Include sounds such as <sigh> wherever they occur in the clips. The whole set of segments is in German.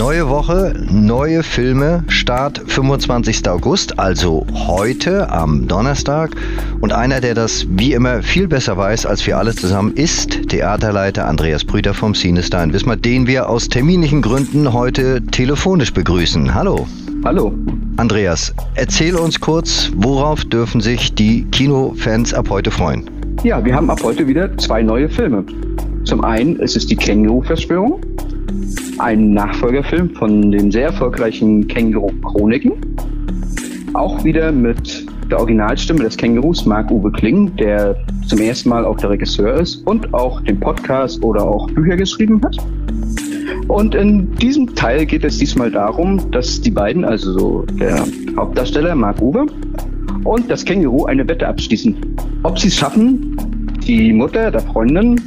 Neue Woche, neue Filme, Start 25. August, also heute am Donnerstag. Und einer, der das wie immer viel besser weiß als wir alle zusammen, ist Theaterleiter Andreas Brüter vom Cinestar in Wismar, den wir aus terminlichen Gründen heute telefonisch begrüßen. Hallo. Hallo. Andreas, erzähl uns kurz, worauf dürfen sich die Kinofans ab heute freuen? Ja, wir haben ab heute wieder zwei neue Filme. Zum einen ist es die Känguru-Verschwörung, ein Nachfolgerfilm von den sehr erfolgreichen Känguru-Chroniken. Auch wieder mit der Originalstimme des Kängurus, Marc-Uwe Kling, der zum ersten Mal auch der Regisseur ist und auch den Podcast oder auch Bücher geschrieben hat. Und in diesem Teil geht es diesmal darum, dass die beiden, also so der Hauptdarsteller Marc-Uwe und das Känguru eine Wette abschließen. Ob sie es schaffen, die Mutter der Freundin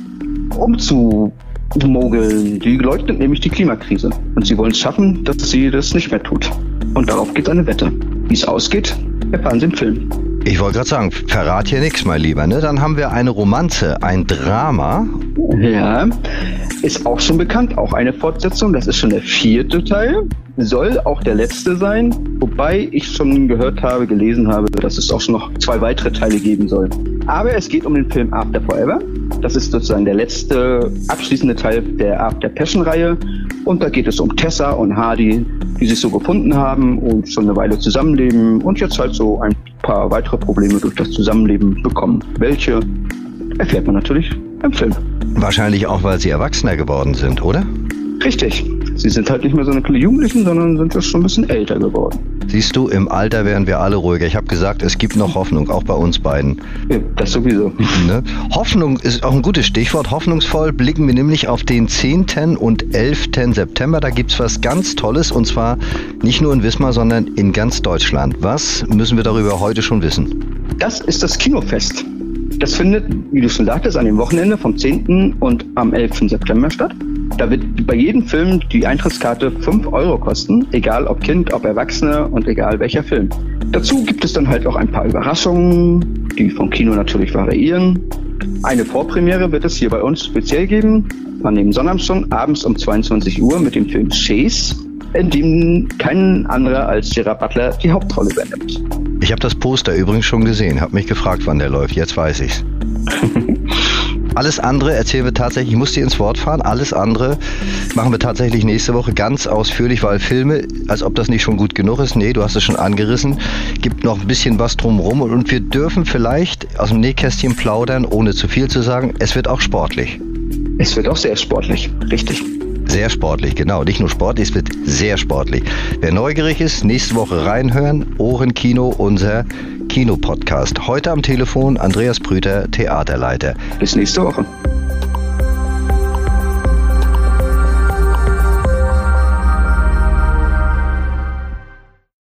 umzumogeln. Die leugnet nämlich die Klimakrise. Und sie wollen es schaffen, dass sie das nicht mehr tut. Und darauf geht eine Wette. Wie es ausgeht, erfahren Sie im Film. Ich wollte gerade sagen, verrat hier nichts, mein Lieber. Ne? Dann haben wir eine Romanze, ein Drama. Ja, ist auch schon bekannt, auch eine Fortsetzung. Das ist schon der vierte Teil. Soll auch der letzte sein, wobei ich schon gehört habe, gelesen habe, dass es auch schon noch zwei weitere Teile geben soll. Aber es geht um den Film After Forever. Das ist sozusagen der letzte abschließende Teil der After Passion-Reihe. Und da geht es um Tessa und Hardy, die sich so gefunden haben und schon eine Weile zusammenleben und jetzt halt so ein paar weitere Probleme durch das Zusammenleben bekommen. Welche erfährt man natürlich im Film. Wahrscheinlich auch, weil sie erwachsener geworden sind, oder? Richtig. Sie sind halt nicht mehr so eine kleine Jugendlichen, sondern sind jetzt schon ein bisschen älter geworden. Siehst du, im Alter werden wir alle ruhiger. Ich habe gesagt, es gibt noch Hoffnung, auch bei uns beiden. Ja, das sowieso. <laughs> Ne? Hoffnung ist auch ein gutes Stichwort. Hoffnungsvoll blicken wir nämlich auf den 10. und 11. September. Da gibt es was ganz Tolles und zwar nicht nur in Wismar, sondern in ganz Deutschland. Was müssen wir darüber heute schon wissen? Das ist das Kinofest. Das findet, wie du schon sagtest, an dem Wochenende vom 10. und am 11. September statt. Da wird bei jedem Film die Eintrittskarte 5 Euro kosten, egal ob Kind, ob Erwachsene und egal welcher Film. Dazu gibt es dann halt auch ein paar Überraschungen, die vom Kino natürlich variieren. Eine Vorpremiere wird es hier bei uns speziell geben, an dem Sonnabend schon abends um 22 Uhr mit dem Film Chase, in dem kein anderer als Gerard Butler die Hauptrolle übernimmt. Ich habe das Poster übrigens schon gesehen, habe mich gefragt, wann der läuft. Jetzt weiß ich's. <laughs> Alles andere erzählen wir tatsächlich, ich muss dir ins Wort fahren, alles andere machen wir tatsächlich nächste Woche ganz ausführlich, weil Filme, als ob das nicht schon gut genug ist, nee, du hast es schon angerissen, gibt noch ein bisschen was drumherum und wir dürfen vielleicht aus dem Nähkästchen plaudern, ohne zu viel zu sagen, es wird auch sportlich. Es wird auch sehr sportlich, richtig. Sehr sportlich, genau. Nicht nur sportlich, es wird sehr sportlich. Wer neugierig ist, nächste Woche reinhören. Ohrenkino, unser Kinopodcast. Heute am Telefon Andreas Brüter, Theaterleiter. Bis nächste Woche.